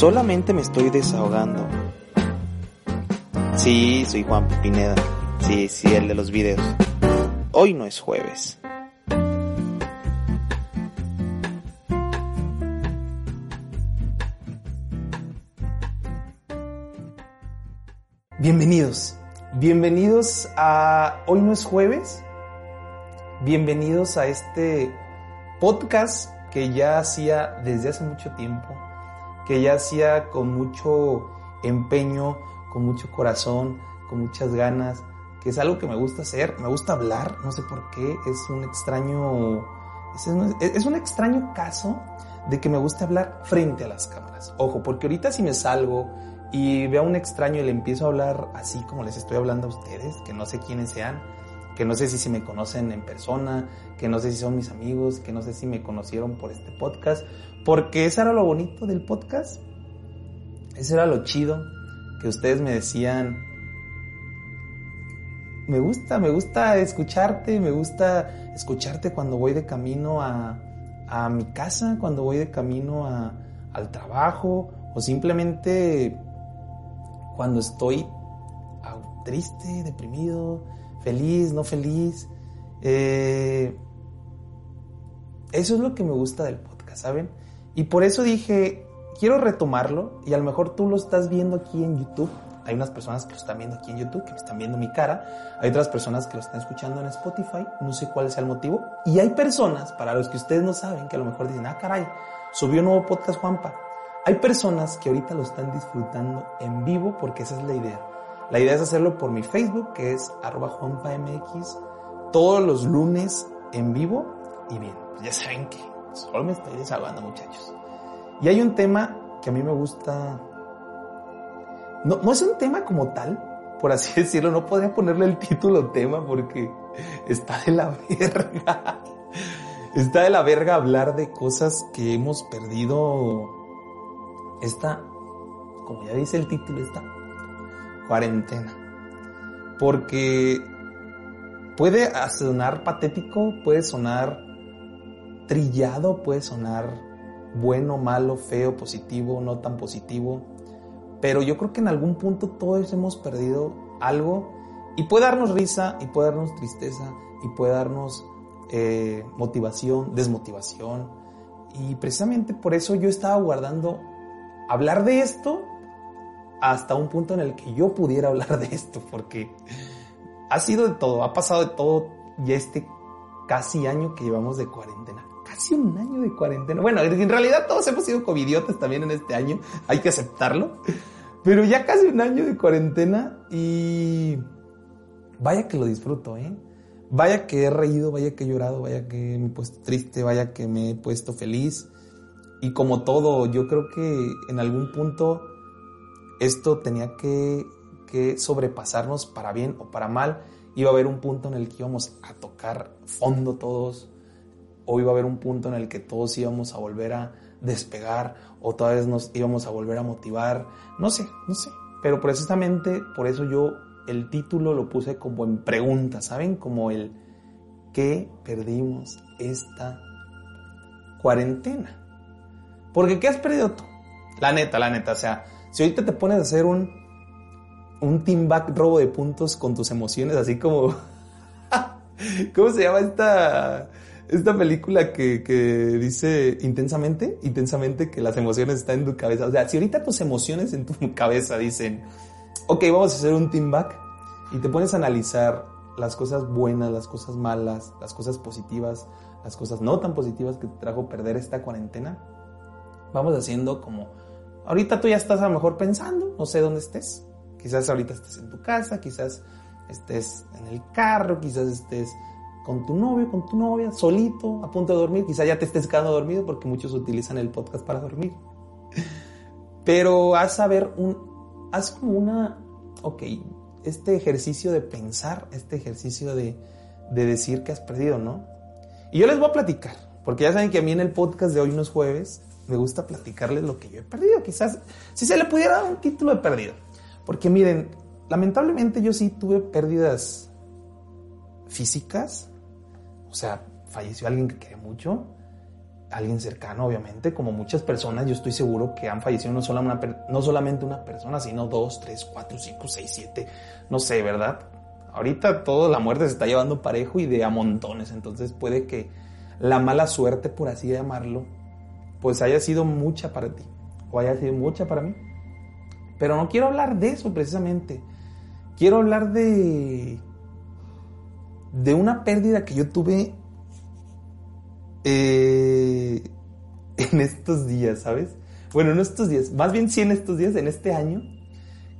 Solamente me estoy desahogando. Sí, soy Juan Pineda. Sí, sí, el de los videos. Hoy no es jueves. Bienvenidos. Bienvenidos a Hoy no es jueves. Bienvenidos a este podcast que ya hacía desde hace mucho tiempo, que ya hacía con mucho empeño, con mucho corazón, con muchas ganas, que es algo que me gusta hacer, me gusta hablar, no sé por qué, es un extraño, es un, es un extraño caso de que me gusta hablar frente a las cámaras. Ojo, porque ahorita si me salgo y veo a un extraño y le empiezo a hablar así como les estoy hablando a ustedes, que no sé quiénes sean, que no sé si, si me conocen en persona, que no sé si son mis amigos, que no sé si me conocieron por este podcast, porque eso era lo bonito del podcast, eso era lo chido, que ustedes me decían, me gusta, me gusta escucharte, me gusta escucharte cuando voy de camino a, a mi casa, cuando voy de camino a, al trabajo, o simplemente cuando estoy triste, deprimido, feliz, no feliz. Eh, eso es lo que me gusta del podcast, ¿saben? Y por eso dije, quiero retomarlo y a lo mejor tú lo estás viendo aquí en YouTube. Hay unas personas que lo están viendo aquí en YouTube, que están viendo mi cara. Hay otras personas que lo están escuchando en Spotify. No sé cuál sea el motivo. Y hay personas, para los que ustedes no saben, que a lo mejor dicen, ah, caray, subió un nuevo podcast Juanpa. Hay personas que ahorita lo están disfrutando en vivo porque esa es la idea. La idea es hacerlo por mi Facebook, que es arroba juanpamx, todos los lunes en vivo. Y bien, ya saben que solo me estoy desahogando, muchachos. Y hay un tema que a mí me gusta. No, no es un tema como tal, por así decirlo. No podría ponerle el título tema porque está de la verga. Está de la verga hablar de cosas que hemos perdido esta, como ya dice el título, esta cuarentena. Porque puede sonar patético, puede sonar trillado, puede sonar bueno, malo, feo, positivo, no tan positivo. Pero yo creo que en algún punto todos hemos perdido algo y puede darnos risa y puede darnos tristeza y puede darnos eh, motivación, desmotivación. Y precisamente por eso yo estaba guardando hablar de esto hasta un punto en el que yo pudiera hablar de esto, porque ha sido de todo, ha pasado de todo ya este casi año que llevamos de cuarentena. Casi un año de cuarentena. Bueno, en realidad todos hemos sido covidiotas también en este año, hay que aceptarlo. Pero ya casi un año de cuarentena y vaya que lo disfruto, ¿eh? Vaya que he reído, vaya que he llorado, vaya que me he puesto triste, vaya que me he puesto feliz. Y como todo, yo creo que en algún punto esto tenía que, sobrepasarnos para bien o para mal. Iba a haber un punto en el que íbamos a tocar fondo todos, o iba a haber un punto en el que todos íbamos a volver a despegar, o toda vez nos íbamos a volver a motivar. No sé, no sé. Pero precisamente por eso yo el título lo puse como en pregunta, ¿saben? Como el ¿qué perdimos esta cuarentena? Porque ¿qué has perdido tú? La neta, la neta. O sea, si ahorita te pones a hacer un, un team back robo de puntos con tus emociones, así como... ¿Cómo se llama esta, esta película que, que dice intensamente? Intensamente que las emociones están en tu cabeza. O sea, si ahorita tus emociones en tu cabeza dicen, ok, vamos a hacer un team back y te pones a analizar las cosas buenas, las cosas malas, las cosas positivas, las cosas no tan positivas que te trajo perder esta cuarentena, vamos haciendo como, ahorita tú ya estás a lo mejor pensando, no sé dónde estés, quizás ahorita estés en tu casa, quizás estés en el carro, quizás estés con tu novio, con tu novia, solito, a punto de dormir, quizás ya te estés quedando dormido porque muchos utilizan el podcast para dormir. Pero haz a ver un, haz como una, ok, este ejercicio de pensar, este ejercicio de, de decir que has perdido, ¿no? Y yo les voy a platicar, porque ya saben que a mí en el podcast de hoy no es jueves, me gusta platicarles lo que yo he perdido. Quizás si se le pudiera dar un título de perdido. Porque miren, lamentablemente yo sí tuve pérdidas físicas. O sea, falleció alguien que quería mucho. alguien cercano, obviamente, como muchas personas, yo estoy seguro que han fallecido no, solo una, no solamente una persona, sino dos, tres, cuatro, cinco, seis, siete, no sé, ¿verdad? Ahorita toda la muerte se está llevando parejo y de a montones, entonces puede que la mala suerte, por así llamarlo, pues haya sido mucha para ti o haya sido mucha para mí. Pero no quiero hablar de eso precisamente. Quiero hablar de de una pérdida que yo tuve eh, en estos días, ¿sabes? Bueno, en estos días, más bien sí en estos días, en este año,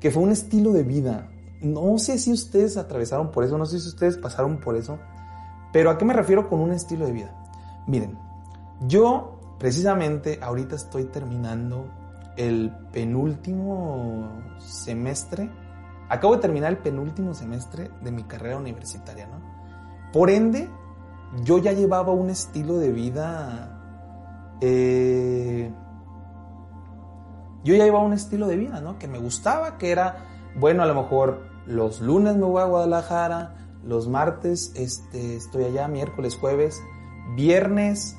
que fue un estilo de vida. No sé si ustedes atravesaron por eso, no sé si ustedes pasaron por eso, pero ¿a qué me refiero con un estilo de vida? Miren, yo precisamente ahorita estoy terminando el penúltimo semestre, acabo de terminar el penúltimo semestre de mi carrera universitaria, ¿no? Por ende, yo ya llevaba un estilo de vida, eh, yo ya llevaba un estilo de vida, ¿no? Que me gustaba, que era, bueno, a lo mejor los lunes me voy a Guadalajara, los martes este, estoy allá, miércoles, jueves, viernes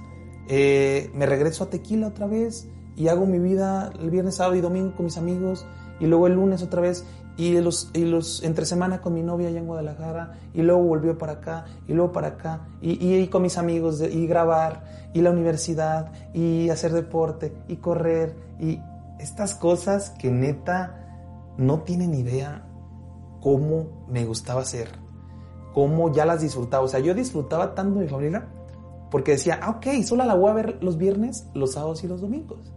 eh, me regreso a Tequila otra vez y hago mi vida el viernes, sábado y domingo con mis amigos y luego el lunes otra vez y los, y los entre semana con mi novia allá en Guadalajara y luego volvió para acá y luego para acá y, y, con mis amigos y grabar y la universidad y hacer deporte y correr y estas cosas que neta no tienen idea cómo me gustaba hacer, cómo ya las disfrutaba. O sea, yo disfrutaba tanto de mi familia porque decía, ah, ok, solo la voy a ver los viernes, los sábados y los domingos.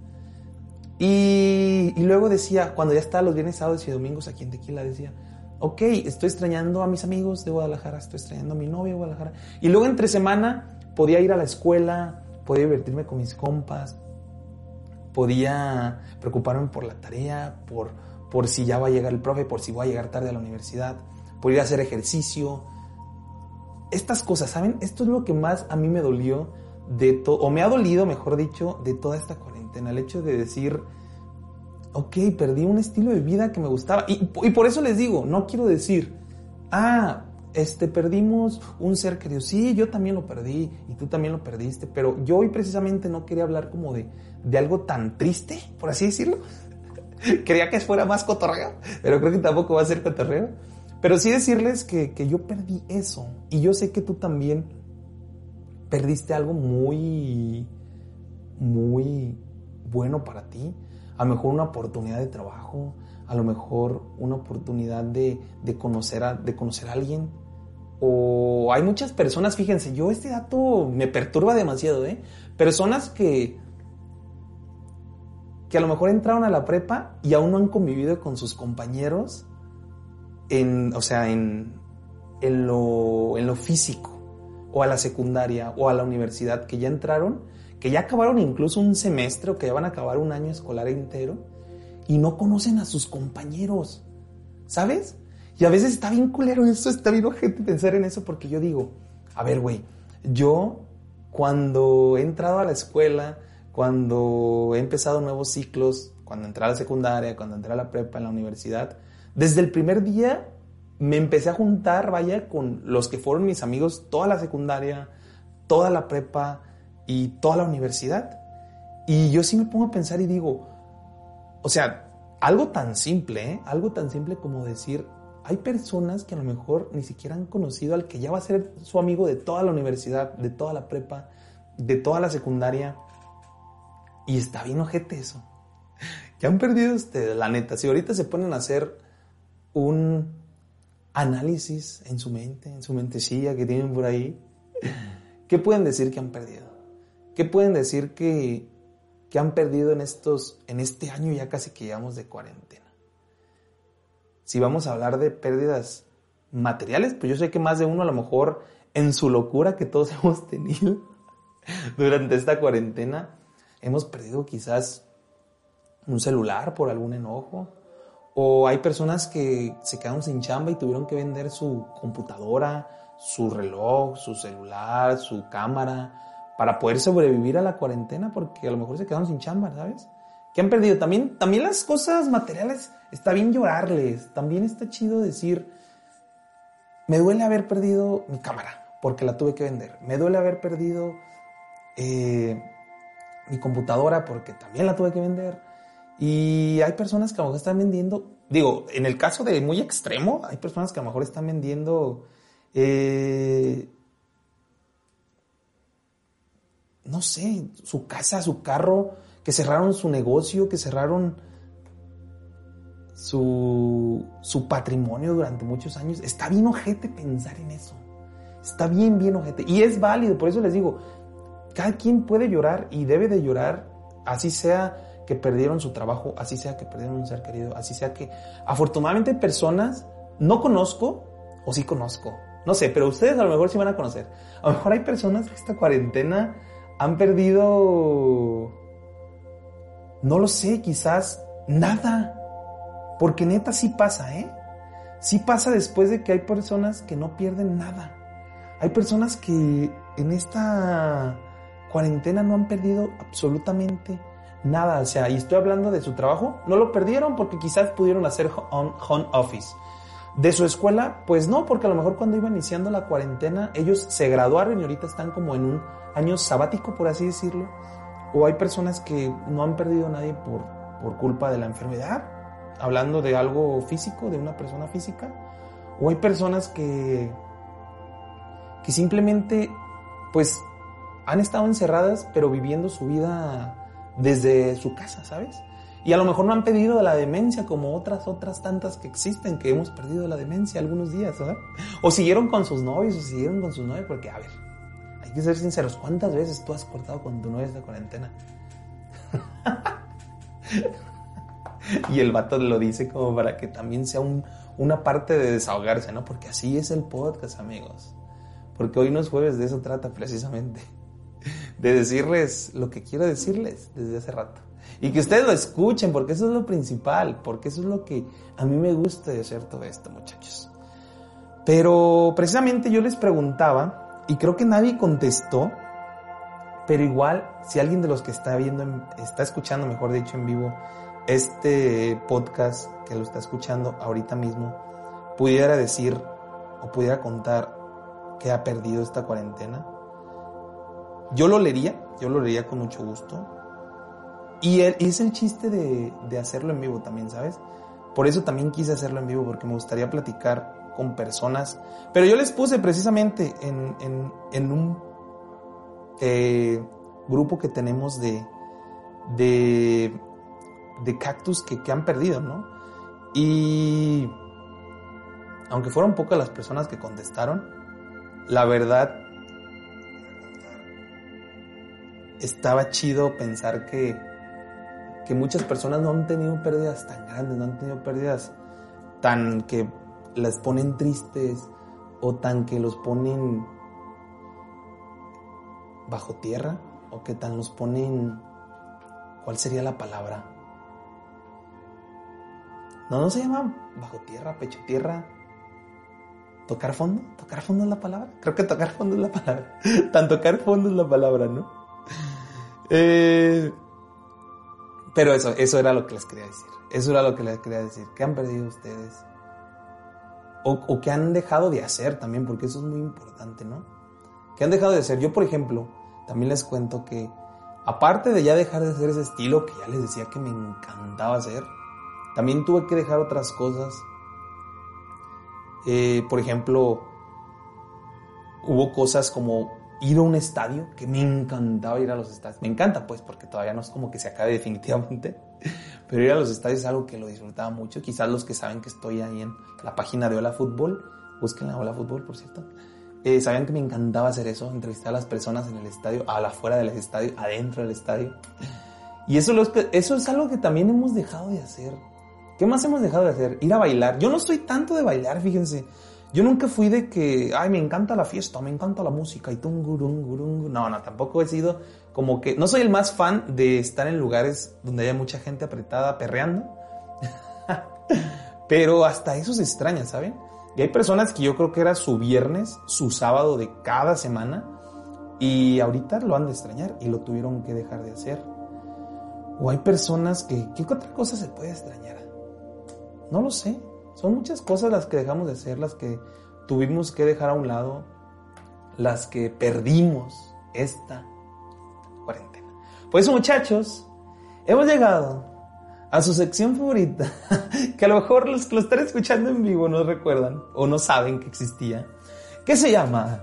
Y, luego decía, cuando ya estaba los viernes, sábados y domingos aquí en Tequila, decía, ok, estoy extrañando a mis amigos de Guadalajara, estoy extrañando a mi novia de Guadalajara. Y luego entre semana podía ir a la escuela, podía divertirme con mis compas, podía preocuparme por la tarea, por, por si ya va a llegar el profe, por si voy a llegar tarde a la universidad, por ir a hacer ejercicio, estas cosas, ¿saben? Esto es lo que más a mí me dolió de todo, o me ha dolido, mejor dicho, de toda esta cuarentena. El hecho de decir, ok, perdí un estilo de vida que me gustaba. Y, por eso les digo, no quiero decir, ah, este, perdimos un ser querido. Sí, yo también lo perdí y tú también lo perdiste, pero yo hoy precisamente no quería hablar como de, de algo tan triste, por así decirlo. Quería que fuera más cotorreo, pero creo que tampoco va a ser cotorreo. Pero sí decirles que, yo perdí eso. Y yo sé que tú también perdiste algo muy, muy bueno para ti. A lo mejor una oportunidad de trabajo, a lo mejor una oportunidad de, conocer, a, de conocer a alguien. O hay muchas personas, fíjense, yo este dato me perturba demasiado, ¿eh? Personas que, que a lo mejor entraron a la prepa y aún no han convivido con sus compañeros en, o sea, en, en, lo, en lo físico, o a la secundaria, o a la universidad, que ya entraron, que ya acabaron incluso un semestre, o que ya van a acabar un año escolar entero, y no conocen a sus compañeros, ¿sabes? Y a veces está bien culero eso, está bien ojete pensar en eso, porque yo digo, a ver, güey, yo cuando he entrado a la escuela, cuando he empezado nuevos ciclos, cuando entré a la secundaria, cuando entré a la prepa, en la universidad, desde el primer día me empecé a juntar, vaya, con los que fueron mis amigos toda la secundaria, toda la prepa y toda la universidad. Y yo sí me pongo a pensar y digo, o sea, algo tan simple, ¿eh? algo tan simple como decir, hay personas que a lo mejor ni siquiera han conocido al que ya va a ser su amigo de toda la universidad, de toda la prepa, de toda la secundaria. Y está bien ojete eso. ¿Qué han perdido ustedes? La neta, si ahorita se ponen a hacer un análisis en su mente, en su mentecilla que tienen por ahí, ¿qué pueden decir que han perdido? ¿Qué pueden decir que, que han perdido en, estos, en este año ya casi que llevamos de cuarentena? Si vamos a hablar de pérdidas materiales, pues yo sé que más de uno a lo mejor en su locura que todos hemos tenido durante esta cuarentena, hemos perdido quizás un celular por algún enojo, o hay personas que se quedaron sin chamba y tuvieron que vender su computadora, su reloj, su celular, su cámara, para poder sobrevivir a la cuarentena, porque a lo mejor se quedaron sin chamba, ¿sabes? ¿Qué han perdido? También, también las cosas materiales, está bien llorarles, también está chido decir, me duele haber perdido mi cámara, porque la tuve que vender, me duele haber perdido, eh, mi computadora porque también la tuve que vender. Y hay personas que a lo mejor están vendiendo, digo, en el caso de muy extremo, hay personas que a lo mejor están vendiendo, eh, no sé, su casa, su carro, que cerraron su negocio, que cerraron su, su patrimonio durante muchos años. Está bien ojete pensar en eso. Está bien, bien ojete. Y es válido, por eso les digo, cada quien puede llorar y debe de llorar, así sea que perdieron su trabajo, así sea que perdieron un ser querido, así sea que afortunadamente personas no conozco o sí conozco, no sé, pero ustedes a lo mejor sí van a conocer. A lo mejor hay personas que esta cuarentena han perdido, no lo sé, quizás nada, porque neta sí pasa, ¿eh? Sí pasa después de que hay personas que no pierden nada. Hay personas que en esta cuarentena no han perdido absolutamente nada. O sea, y estoy hablando de su trabajo, no lo perdieron porque quizás pudieron hacer home office. De su escuela, pues no, porque a lo mejor cuando iba iniciando la cuarentena, ellos se graduaron y ahorita están como en un año sabático, por así decirlo. O hay personas que no han perdido a nadie por, por culpa de la enfermedad, hablando de algo físico, de una persona física. O hay personas que, que simplemente, pues, han estado encerradas, pero viviendo su vida desde su casa, ¿sabes? Y a lo mejor no han pedido la demencia como otras, otras tantas que existen, que hemos perdido la demencia algunos días, ¿verdad? O siguieron con sus novios, o siguieron con sus novios, porque, a ver, hay que ser sinceros, ¿cuántas veces tú has cortado con tu novia de cuarentena? y el vato lo dice como para que también sea una parte de desahogarse, ¿no? Porque así es el podcast, amigos. Porque hoy no es jueves, de eso trata precisamente de decirles lo que quiero decirles desde hace rato. Y que ustedes lo escuchen, porque eso es lo principal, porque eso es lo que a mí me gusta de hacer todo esto, muchachos. Pero precisamente yo les preguntaba, y creo que nadie contestó, pero igual, si alguien de los que está viendo, está escuchando, mejor dicho, en vivo, este podcast que lo está escuchando ahorita mismo, pudiera decir o pudiera contar que ha perdido esta cuarentena, yo lo leería, yo lo leería con mucho gusto. Y, es el chiste de, hacerlo en vivo también, ¿sabes? Por eso también quise hacerlo en vivo, porque me gustaría platicar con personas. Pero yo les puse precisamente en, un eh, grupo que tenemos de, cactus que han perdido, ¿no? Y aunque fueron pocas las personas que contestaron, la verdad estaba chido pensar que, que muchas personas no han tenido pérdidas tan grandes, no han tenido pérdidas tan que las ponen tristes o tan que los ponen bajo tierra o que tan los ponen ¿cuál sería la palabra? No, no se llama bajo tierra, pecho tierra. ¿Tocar fondo? ¿Tocar fondo es la palabra? Creo que tocar fondo es la palabra. Tan tocar fondo es la palabra, ¿no? Eh, pero eso, eso era lo que les quería decir. Eso era lo que les quería decir. ¿Qué han perdido ustedes? O, o qué han dejado de hacer también, porque eso es muy importante, ¿no? ¿Qué han dejado de hacer? Yo, por ejemplo, también les cuento que, aparte de ya dejar de hacer ese estilo que ya les decía que me encantaba hacer, también tuve que dejar otras cosas. Eh, por ejemplo, hubo cosas como ir a un estadio, que me encantaba ir a los estadios. Me encanta, pues, porque todavía no es como que se acabe definitivamente. Pero ir a los estadios es algo que lo disfrutaba mucho. Quizás los que saben que estoy ahí en la página de Hola Fútbol, busquen la Hola Fútbol, por cierto. Eh, sabían que me encantaba hacer eso, entrevistar a las personas en el estadio, a la afuera del estadio, adentro del estadio. Y eso, eso es algo que también hemos dejado de hacer. ¿Qué más hemos dejado de hacer? Ir a bailar. Yo no soy tanto de bailar, fíjense. Yo nunca fui de que, ay, me encanta la fiesta, me encanta la música y tungurungurungu. No, no, tampoco he sido como que, no soy el más fan de estar en lugares donde haya mucha gente apretada perreando. Pero hasta eso se extraña, ¿saben? Y hay personas que yo creo que era su viernes, su sábado de cada semana, y ahorita lo han de extrañar y lo tuvieron que dejar de hacer. O hay personas que, ¿qué otra cosa se puede extrañar? No lo sé. Son muchas cosas las que dejamos de hacer, las que tuvimos que dejar a un lado, las que perdimos esta cuarentena. Pues muchachos, hemos llegado a su sección favorita, que a lo mejor los que lo están escuchando en vivo no recuerdan o no saben que existía, que se llama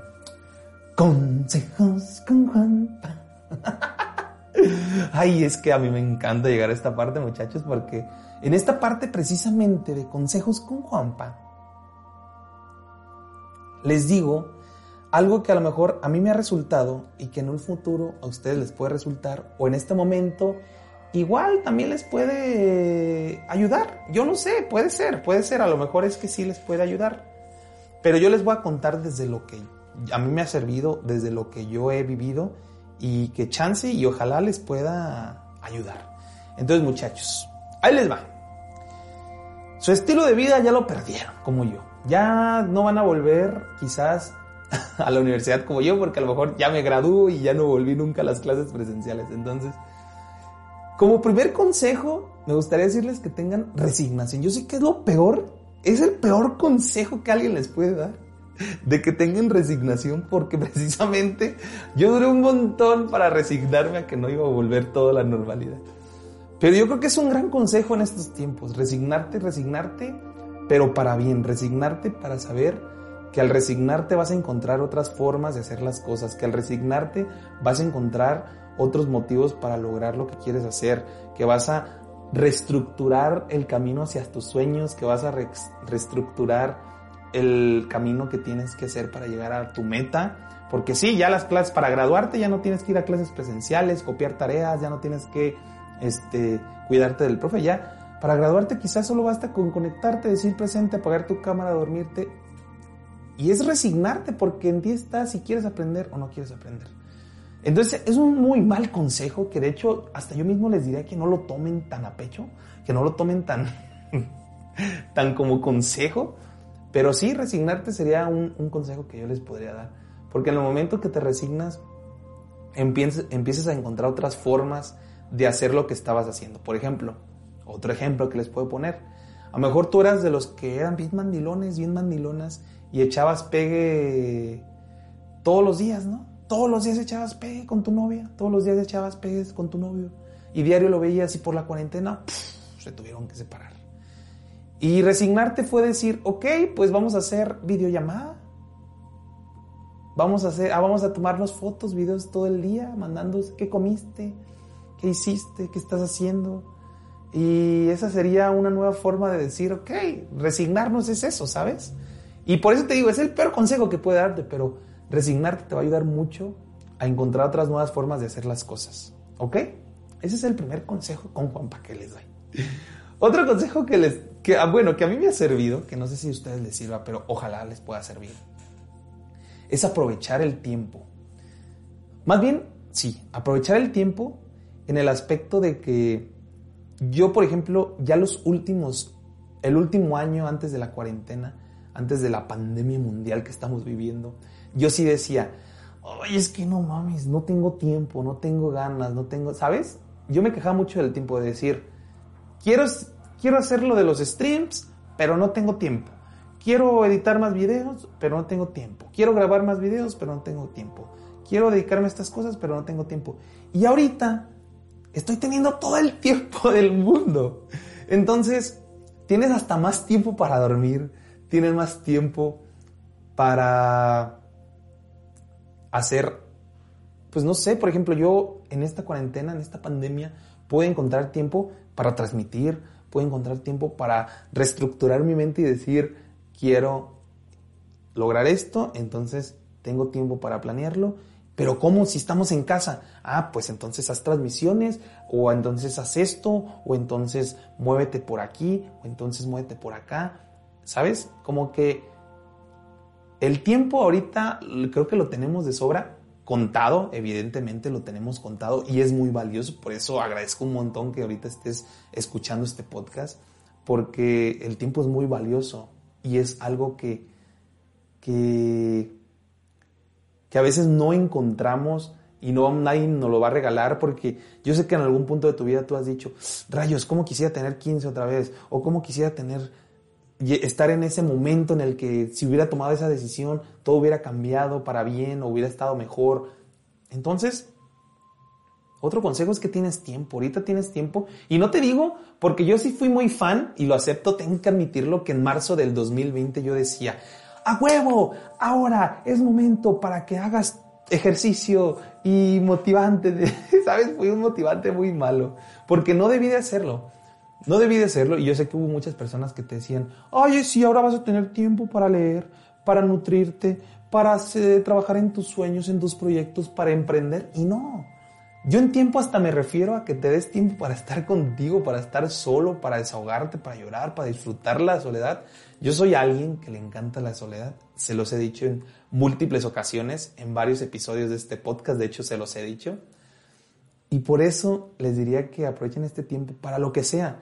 Consejos con Juanpa. Ay, es que a mí me encanta llegar a esta parte, muchachos, porque en esta parte precisamente de Consejos con Juanpa, les digo algo que a lo mejor a mí me ha resultado y que en un futuro a ustedes les puede resultar, o en este momento igual también les puede ayudar. Yo no sé, puede ser, puede ser, a lo mejor es que sí les puede ayudar. Pero yo les voy a contar desde lo que a mí me ha servido, desde lo que yo he vivido y que chance y ojalá les pueda ayudar. Entonces muchachos, ahí les va. Su estilo de vida ya lo perdieron, como yo. Ya no van a volver quizás a la universidad como yo, porque a lo mejor ya me graduó y ya no volví nunca a las clases presenciales. Entonces, como primer consejo, me gustaría decirles que tengan resignación. Yo sé que es lo peor, es el peor consejo que alguien les puede dar, de que tengan resignación, porque precisamente yo duré un montón para resignarme a que no iba a volver toda la normalidad. Pero yo creo que es un gran consejo en estos tiempos, resignarte, resignarte, pero para bien, resignarte para saber que al resignarte vas a encontrar otras formas de hacer las cosas, que al resignarte vas a encontrar otros motivos para lograr lo que quieres hacer, que vas a reestructurar el camino hacia tus sueños, que vas a reestructurar el camino que tienes que hacer para llegar a tu meta. Porque sí, ya las clases, para graduarte ya no tienes que ir a clases presenciales, copiar tareas, ya no tienes que este, cuidarte del profe, ya para graduarte quizás solo basta con conectarte, decir presente, apagar tu cámara, dormirte y es resignarte porque en ti está si quieres aprender o no quieres aprender. Entonces es un muy mal consejo que de hecho hasta yo mismo les diría que no lo tomen tan a pecho, que no lo tomen tan, tan como consejo, pero sí resignarte sería un, un, consejo que yo les podría dar. Porque en el momento que te resignas, empieces, empiezas a encontrar otras formas de hacer lo que estabas haciendo. Por ejemplo, otro ejemplo que les puedo poner. A lo mejor tú eras de los que eran bien mandilones, bien mandilonas y echabas pegue todos los días, ¿no? Todos los días echabas pegue con tu novia, todos los días echabas pegue con tu novio. Y diario lo veías y por la cuarentena se tuvieron que separar. Y resignarte fue decir, ok, pues vamos a hacer videollamada. Vamos a hacer, ah, vamos a tomarnos fotos, videos todo el día, mandando qué comiste, qué hiciste, qué estás haciendo. Y esa sería una nueva forma de decir, ok, resignarnos es eso, ¿sabes? Y por eso te digo, es el peor consejo que puede darte, pero resignarte te va a ayudar mucho a encontrar otras nuevas formas de hacer las cosas. ¿Ok? Ese es el primer consejo con Juanpa que les doy. Otro consejo que les, que, ah, bueno, que a mí me ha servido, que no sé si a ustedes les sirva, pero ojalá les pueda servir, es aprovechar el tiempo. Más bien, sí, aprovechar el tiempo en el aspecto de que yo, por ejemplo, ya los últimos, el último año antes de la cuarentena, antes de la pandemia mundial que estamos viviendo, yo sí decía, oye, es que no mames, no tengo tiempo, no tengo ganas, no tengo, ¿sabes? Yo me quejaba mucho del tiempo de decir, quiero, quiero hacer lo de los streams, pero no tengo tiempo. Quiero editar más videos, pero no tengo tiempo. Quiero grabar más videos, pero no tengo tiempo. Quiero dedicarme a estas cosas, pero no tengo tiempo. Y ahorita estoy teniendo todo el tiempo del mundo. Entonces, tienes hasta más tiempo para dormir, tienes más tiempo para hacer, pues no sé, por ejemplo, yo en esta cuarentena, en esta pandemia, puedo encontrar tiempo para transmitir, puedo encontrar tiempo para reestructurar mi mente y decir, quiero lograr esto, entonces tengo tiempo para planearlo. Pero ¿cómo si estamos en casa? Ah, pues entonces haz transmisiones, o entonces haz esto, o entonces muévete por aquí, o entonces muévete por acá. ¿Sabes? Como que el tiempo ahorita creo que lo tenemos de sobra contado, evidentemente lo tenemos contado y es muy valioso, por eso agradezco un montón que ahorita estés escuchando este podcast, porque el tiempo es muy valioso y es algo que, que, que a veces no encontramos y no nadie nos lo va a regalar porque yo sé que en algún punto de tu vida tú has dicho, rayos, ¿cómo quisiera tener 15 otra vez? O ¿cómo quisiera tener estar en ese momento en el que si hubiera tomado esa decisión, todo hubiera cambiado para bien o hubiera estado mejor. Entonces, Otro consejo es que tienes tiempo, ahorita tienes tiempo. Y no te digo, porque yo sí fui muy fan y lo acepto, tengo que admitirlo, que en marzo del 2020 yo decía, a huevo, ahora es momento para que hagas ejercicio y motivante. ¿Sabes? Fui un motivante muy malo, porque no debí de hacerlo. No debí de hacerlo y yo sé que hubo muchas personas que te decían, oye, sí, ahora vas a tener tiempo para leer, para nutrirte, para trabajar en tus sueños, en tus proyectos, para emprender. Y no, yo en tiempo hasta me refiero a que te des tiempo para estar contigo, para estar solo, para desahogarte, para llorar, para disfrutar la soledad. Yo soy alguien que le encanta la soledad. Se los he dicho en múltiples ocasiones, en varios episodios de este podcast, de hecho se los he dicho. Y por eso les diría que aprovechen este tiempo para lo que sea,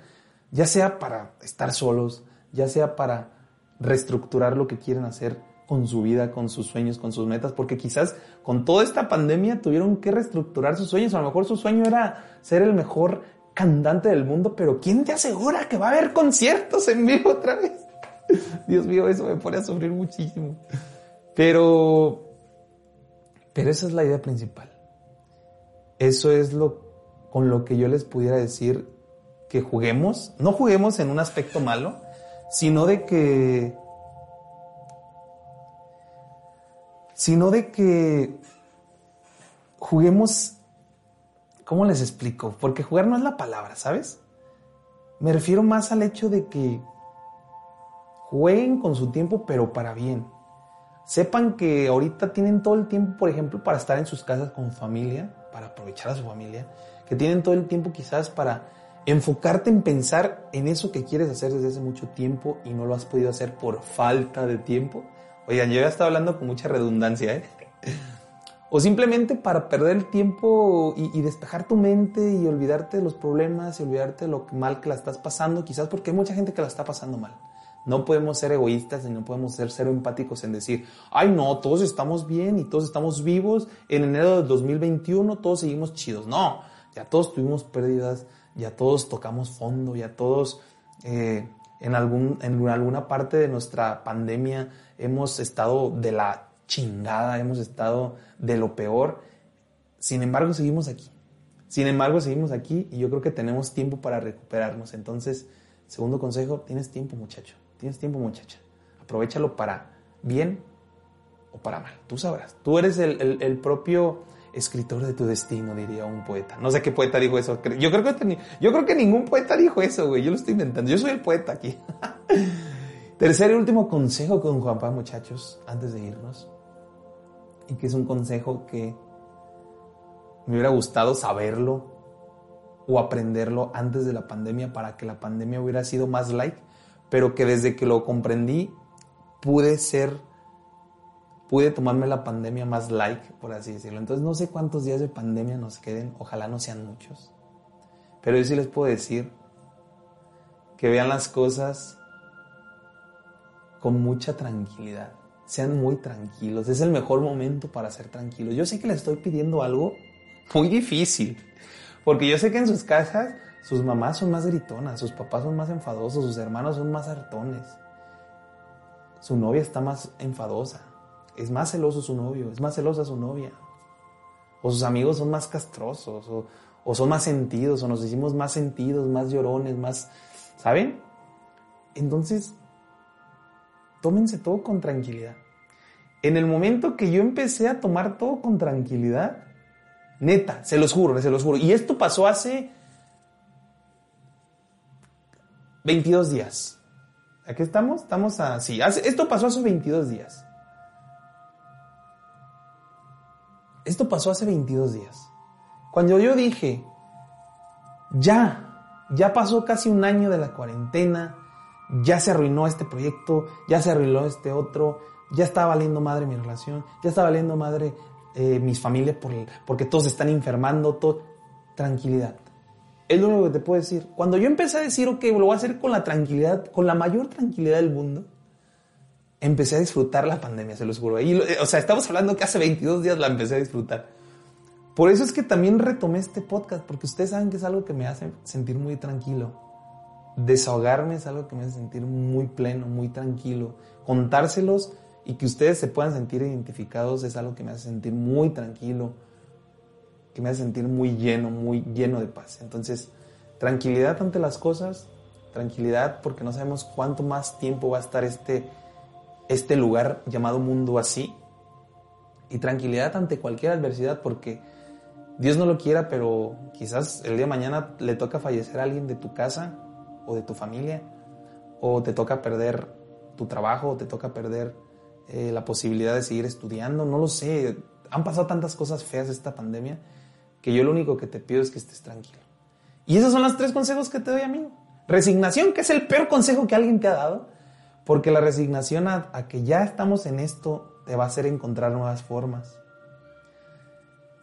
ya sea para estar solos, ya sea para reestructurar lo que quieren hacer, con su vida, con sus sueños, con sus metas, porque quizás con toda esta pandemia tuvieron que reestructurar sus sueños. A lo mejor su sueño era ser el mejor cantante del mundo, pero ¿quién te asegura que va a haber conciertos en vivo otra vez? Dios mío, eso me pone a sufrir muchísimo. Pero, pero esa es la idea principal. Eso es lo con lo que yo les pudiera decir que juguemos, no juguemos en un aspecto malo, sino de que sino de que juguemos, ¿cómo les explico? Porque jugar no es la palabra, ¿sabes? Me refiero más al hecho de que jueguen con su tiempo, pero para bien. Sepan que ahorita tienen todo el tiempo, por ejemplo, para estar en sus casas con familia, para aprovechar a su familia, que tienen todo el tiempo quizás para enfocarte en pensar en eso que quieres hacer desde hace mucho tiempo y no lo has podido hacer por falta de tiempo Oigan, yo ya estaba hablando con mucha redundancia, ¿eh? O simplemente para perder el tiempo y, despejar tu mente y olvidarte de los problemas y olvidarte de lo mal que la estás pasando, quizás porque hay mucha gente que la está pasando mal. No podemos ser egoístas y no podemos ser cero empáticos en decir, ay no, todos estamos bien y todos estamos vivos, en enero del 2021 todos seguimos chidos. No, ya todos tuvimos pérdidas, ya todos tocamos fondo, ya todos eh, en, algún, en alguna parte de nuestra pandemia hemos estado de la chingada, hemos estado de lo peor. Sin embargo, seguimos aquí. Sin embargo, seguimos aquí y yo creo que tenemos tiempo para recuperarnos. Entonces, segundo consejo, tienes tiempo muchacho, tienes tiempo muchacha. Aprovechalo para bien o para mal. Tú sabrás. Tú eres el, propio escritor de tu destino, diría un poeta. No sé qué poeta dijo eso. Yo creo que, yo creo que ningún poeta dijo eso, güey. Yo lo estoy inventando. Yo soy el poeta aquí. Tercer y último consejo con Juanpa, muchachos, antes de irnos. Y que es un consejo que me hubiera gustado saberlo o aprenderlo antes de la pandemia para que la pandemia hubiera sido más light, pero que desde que lo comprendí pude ser, pude tomarme la pandemia más light, por así decirlo. Entonces no sé cuántos días de pandemia nos queden, ojalá no sean muchos, pero yo sí les puedo decir que vean las cosas con mucha tranquilidad. Sean muy tranquilos. Es el mejor momento para ser tranquilos. Yo sé que les estoy pidiendo algo muy difícil. Porque yo sé que en sus casas sus mamás son más gritonas, sus papás son más enfadosos, sus hermanos son más hartones. Su novia está más enfadosa. Es más celoso su novio, es más celosa su novia. O sus amigos son más castrosos, o, son más sentidos, o nos decimos más sentidos, más llorones, más... ¿Saben? Entonces, tómense todo con tranquilidad. En el momento que yo empecé a tomar todo con tranquilidad, neta, se los juro, se los juro. Y esto pasó hace 22 días. ¿Aquí estamos? Estamos a... Sí, esto pasó hace 22 días. Esto pasó hace 22 días. Cuando yo dije, ya, ya pasó casi un año de la cuarentena, ya se arruinó este proyecto, ya se arruinó este otro, ya está valiendo madre mi relación, ya está valiendo madre eh, mis familias por, porque todos están enfermando, todo. Tranquilidad. Es lo único que te puedo decir. Cuando yo empecé a decir, ok, lo voy a hacer con la tranquilidad, con la mayor tranquilidad del mundo, empecé a disfrutar la pandemia, se los juro. Y, o sea, estamos hablando que hace 22 días la empecé a disfrutar. Por eso es que también retomé este podcast, porque ustedes saben que es algo que me hace sentir muy tranquilo desahogarme es algo que me hace sentir muy pleno, muy tranquilo. Contárselos y que ustedes se puedan sentir identificados es algo que me hace sentir muy tranquilo. que me hace sentir muy lleno, muy lleno de paz. Entonces, tranquilidad ante las cosas, tranquilidad porque no sabemos cuánto más tiempo va a estar este, este lugar llamado mundo así. Y tranquilidad ante cualquier adversidad porque Dios no lo quiera, pero quizás el día de mañana le toca fallecer a alguien de tu casa o de tu familia, o te toca perder tu trabajo, o te toca perder eh, la posibilidad de seguir estudiando, no lo sé. Han pasado tantas cosas feas esta pandemia que yo lo único que te pido es que estés tranquilo. Y esos son los tres consejos que te doy, amigo. Resignación, que es el peor consejo que alguien te ha dado, porque la resignación a, que ya estamos en esto te va a hacer encontrar nuevas formas.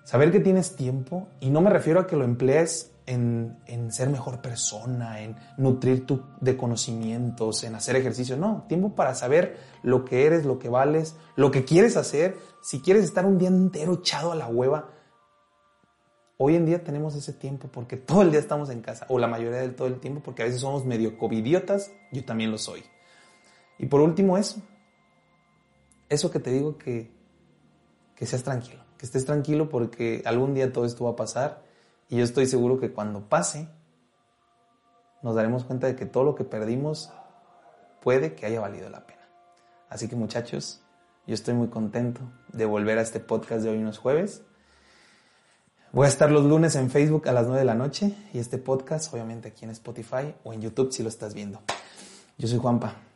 Saber que tienes tiempo, y no me refiero a que lo emplees en, ser mejor persona, en nutrir tu, de conocimientos, en hacer ejercicio. No, tiempo para saber lo que eres, lo que vales, lo que quieres hacer. Si quieres estar un día entero echado a la hueva, hoy en día tenemos ese tiempo porque todo el día estamos en casa, o la mayoría del todo el tiempo, porque a veces somos medio covidiotas, yo también lo soy. Y por último eso, eso que te digo que, que seas tranquilo, que estés tranquilo porque algún día todo esto va a pasar y yo estoy seguro que cuando pase, nos daremos cuenta de que todo lo que perdimos puede que haya valido la pena. Así que muchachos, yo estoy muy contento de volver a este podcast de hoy unos jueves. Voy a estar los lunes en Facebook a las 9 de la noche y este podcast obviamente aquí en Spotify o en YouTube si lo estás viendo. Yo soy Juanpa.